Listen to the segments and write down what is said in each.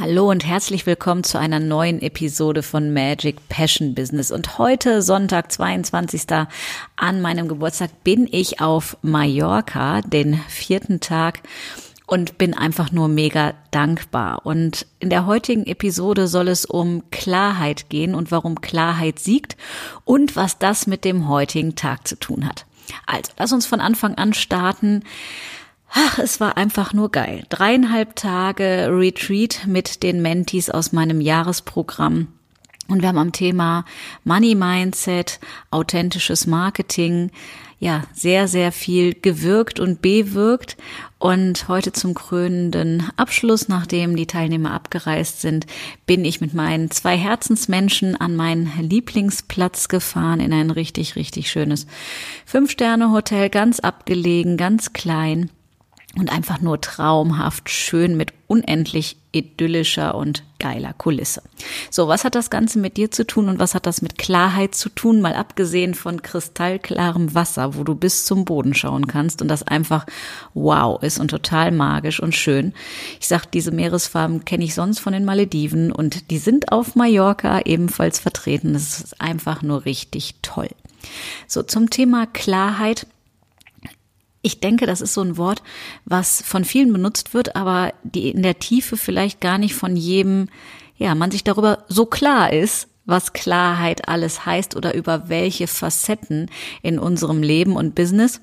Hallo und herzlich willkommen zu einer neuen Episode von Magic Passion Business. Und heute, Sonntag, 22. an meinem Geburtstag, bin ich auf Mallorca, den vierten Tag und bin einfach nur mega dankbar. Und in der heutigen Episode soll es um Klarheit gehen und warum Klarheit siegt und was das mit dem heutigen Tag zu tun hat. Also, lass uns von Anfang an starten. Ach, es war einfach nur geil. Dreieinhalb Tage Retreat mit den Mentees aus meinem Jahresprogramm. Und wir haben am Thema Money Mindset, authentisches Marketing, ja, sehr, sehr viel gewirkt und bewirkt. Und heute zum krönenden Abschluss, nachdem die Teilnehmer abgereist sind, bin ich mit meinen zwei Herzensmenschen an meinen Lieblingsplatz gefahren in ein richtig, richtig schönes Fünf-Sterne-Hotel, ganz abgelegen, ganz klein und einfach nur traumhaft schön mit unendlich idyllischer und geiler Kulisse. So, was hat das Ganze mit dir zu tun und was hat das mit Klarheit zu tun? Mal abgesehen von kristallklarem Wasser, wo du bis zum Boden schauen kannst und das einfach wow ist und total magisch und schön. Ich sag, diese Meeresfarben kenne ich sonst von den Malediven und die sind auf Mallorca ebenfalls vertreten. Das ist einfach nur richtig toll. So, zum Thema Klarheit ich denke, das ist so ein Wort, was von vielen benutzt wird, aber die in der Tiefe vielleicht gar nicht von jedem, ja, man sich darüber so klar ist, was Klarheit alles heißt oder über welche Facetten in unserem Leben und Business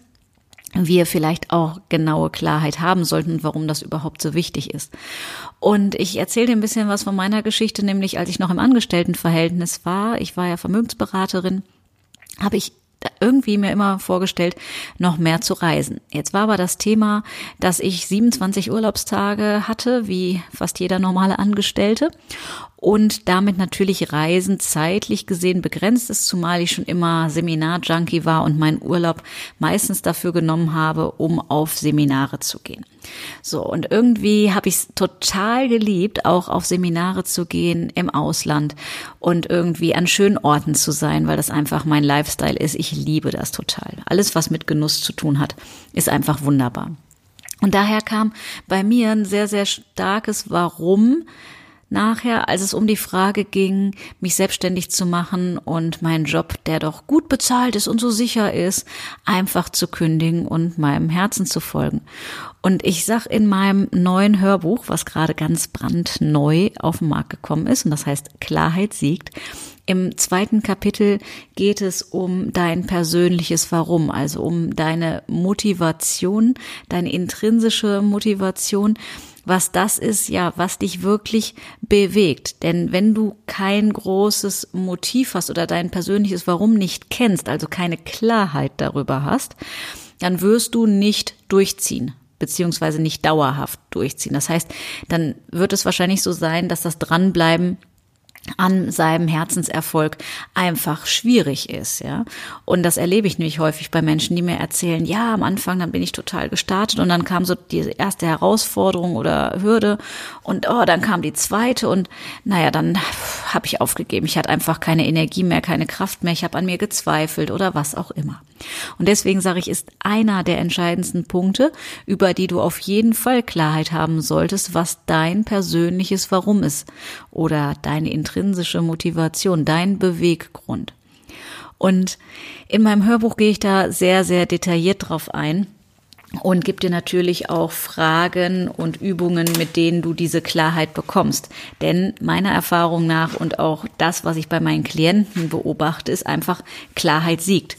wir vielleicht auch genaue Klarheit haben sollten und warum das überhaupt so wichtig ist. Und ich erzähle dir ein bisschen was von meiner Geschichte, nämlich als ich noch im Angestelltenverhältnis war, ich war ja Vermögensberaterin, habe ich irgendwie mir immer vorgestellt, noch mehr zu reisen. Jetzt war aber das Thema, dass ich 27 Urlaubstage hatte, wie fast jeder normale Angestellte und damit natürlich Reisen zeitlich gesehen begrenzt ist, zumal ich schon immer Seminar-Junkie war und meinen Urlaub meistens dafür genommen habe, um auf Seminare zu gehen. So, und irgendwie habe ich es total geliebt, auch auf Seminare zu gehen im Ausland und irgendwie an schönen Orten zu sein, weil das einfach mein Lifestyle ist. Ich liebe das total. Alles, was mit Genuss zu tun hat, ist einfach wunderbar. Und daher kam bei mir ein sehr, sehr starkes Warum nachher, als es um die Frage ging, mich selbstständig zu machen und meinen Job, der doch gut bezahlt ist und so sicher ist, einfach zu kündigen und meinem Herzen zu folgen. Und ich sag in meinem neuen Hörbuch, was gerade ganz brandneu auf den Markt gekommen ist, und das heißt Klarheit siegt, im zweiten Kapitel geht es um dein persönliches Warum, also um deine Motivation, deine intrinsische Motivation, was das ist, ja, was dich wirklich bewegt. Denn wenn du kein großes Motiv hast oder dein persönliches Warum nicht kennst, also keine Klarheit darüber hast, dann wirst du nicht durchziehen beziehungsweise nicht dauerhaft durchziehen. Das heißt, dann wird es wahrscheinlich so sein, dass das Dranbleiben an seinem Herzenserfolg einfach schwierig ist, ja. Und das erlebe ich nämlich häufig bei Menschen, die mir erzählen, ja, am Anfang, dann bin ich total gestartet und dann kam so die erste Herausforderung oder Hürde und oh, dann kam die zweite und naja, dann habe ich aufgegeben. Ich hatte einfach keine Energie mehr, keine Kraft mehr, ich habe an mir gezweifelt oder was auch immer. Und deswegen sage ich, ist einer der entscheidendsten Punkte, über die du auf jeden Fall Klarheit haben solltest, was dein persönliches Warum ist oder deine intrinsische Motivation, dein Beweggrund. Und in meinem Hörbuch gehe ich da sehr, sehr detailliert drauf ein und gib dir natürlich auch Fragen und Übungen, mit denen du diese Klarheit bekommst. Denn meiner Erfahrung nach und auch das, was ich bei meinen Klienten beobachte, ist einfach Klarheit siegt.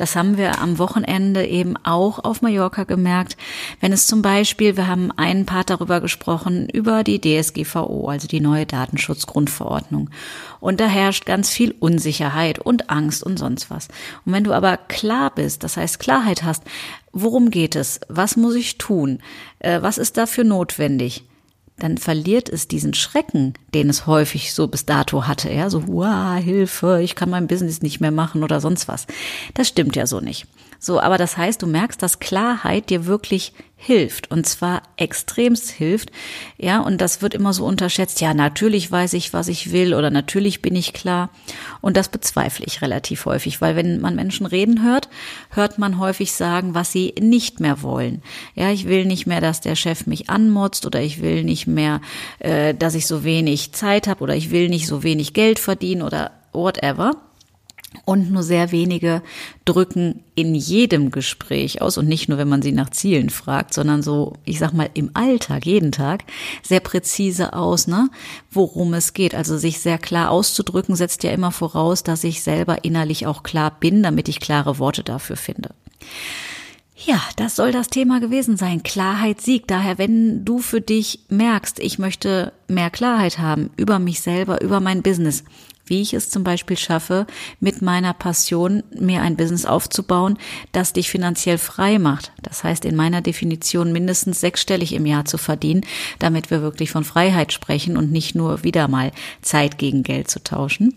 Das haben wir am Wochenende eben auch auf Mallorca gemerkt. Wenn es zum Beispiel, wir haben einen Part darüber gesprochen, über die DSGVO, also die neue Datenschutzgrundverordnung. Und da herrscht ganz viel Unsicherheit und Angst und sonst was. Und wenn du aber klar bist, das heißt Klarheit hast, worum geht es? Was muss ich tun? Äh, was ist dafür notwendig? Dann verliert es diesen Schrecken, den es häufig so bis dato hatte, ja, so, wow, Hilfe, ich kann mein Business nicht mehr machen oder sonst was. Das stimmt ja so nicht. So, aber das heißt, du merkst, dass Klarheit dir wirklich hilft und zwar extremst hilft. Ja, und das wird immer so unterschätzt. Ja, natürlich weiß ich, was ich will oder natürlich bin ich klar. Und das bezweifle ich relativ häufig, weil wenn man Menschen reden hört, hört man häufig sagen, was sie nicht mehr wollen. Ja, ich will nicht mehr, dass der Chef mich anmotzt oder ich will nicht mehr, äh, dass ich so wenig Zeit habe oder ich will nicht so wenig Geld verdienen oder whatever. Und nur sehr wenige drücken in jedem Gespräch aus und nicht nur, wenn man sie nach Zielen fragt, sondern so, ich sag mal, im Alltag, jeden Tag, sehr präzise aus, ne, worum es geht. Also sich sehr klar auszudrücken, setzt ja immer voraus, dass ich selber innerlich auch klar bin, damit ich klare Worte dafür finde. Ja, das soll das Thema gewesen sein. Klarheit siegt. Daher, wenn du für dich merkst, ich möchte mehr Klarheit haben über mich selber, über mein Business, wie ich es zum Beispiel schaffe, mit meiner Passion mir ein Business aufzubauen, das dich finanziell frei macht. Das heißt, in meiner Definition mindestens sechsstellig im Jahr zu verdienen, damit wir wirklich von Freiheit sprechen und nicht nur wieder mal Zeit gegen Geld zu tauschen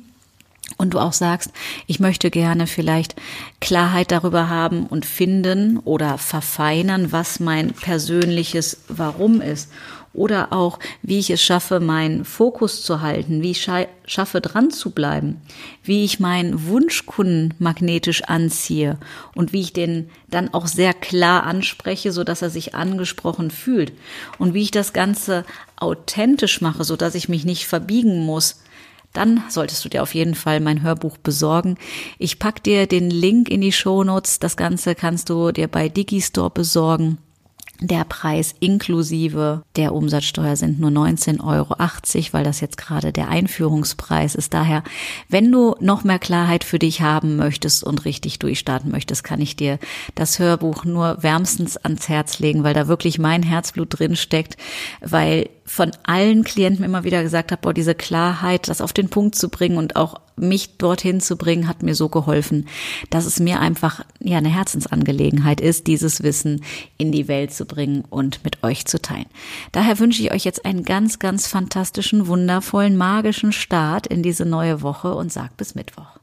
und du auch sagst, ich möchte gerne vielleicht Klarheit darüber haben und finden oder verfeinern, was mein persönliches Warum ist oder auch, wie ich es schaffe, meinen Fokus zu halten, wie ich schaffe, dran zu bleiben, wie ich meinen Wunschkunden magnetisch anziehe und wie ich den dann auch sehr klar anspreche, so dass er sich angesprochen fühlt und wie ich das Ganze authentisch mache, so dass ich mich nicht verbiegen muss, dann solltest du dir auf jeden Fall mein Hörbuch besorgen. Ich pack dir den Link in die Show Notes. Das Ganze kannst du dir bei Digistore besorgen. Der Preis inklusive der Umsatzsteuer sind nur 19,80 Euro, weil das jetzt gerade der Einführungspreis ist. Daher, wenn du noch mehr Klarheit für dich haben möchtest und richtig durchstarten möchtest, kann ich dir das Hörbuch nur wärmstens ans Herz legen, weil da wirklich mein Herzblut drin steckt, weil von allen Klienten immer wieder gesagt habe, boah, diese Klarheit, das auf den Punkt zu bringen und auch mich dorthin zu bringen, hat mir so geholfen, dass es mir einfach ja eine Herzensangelegenheit ist, dieses Wissen in die Welt zu bringen und mit euch zu teilen. Daher wünsche ich euch jetzt einen ganz, ganz fantastischen, wundervollen, magischen Start in diese neue Woche und sag bis Mittwoch.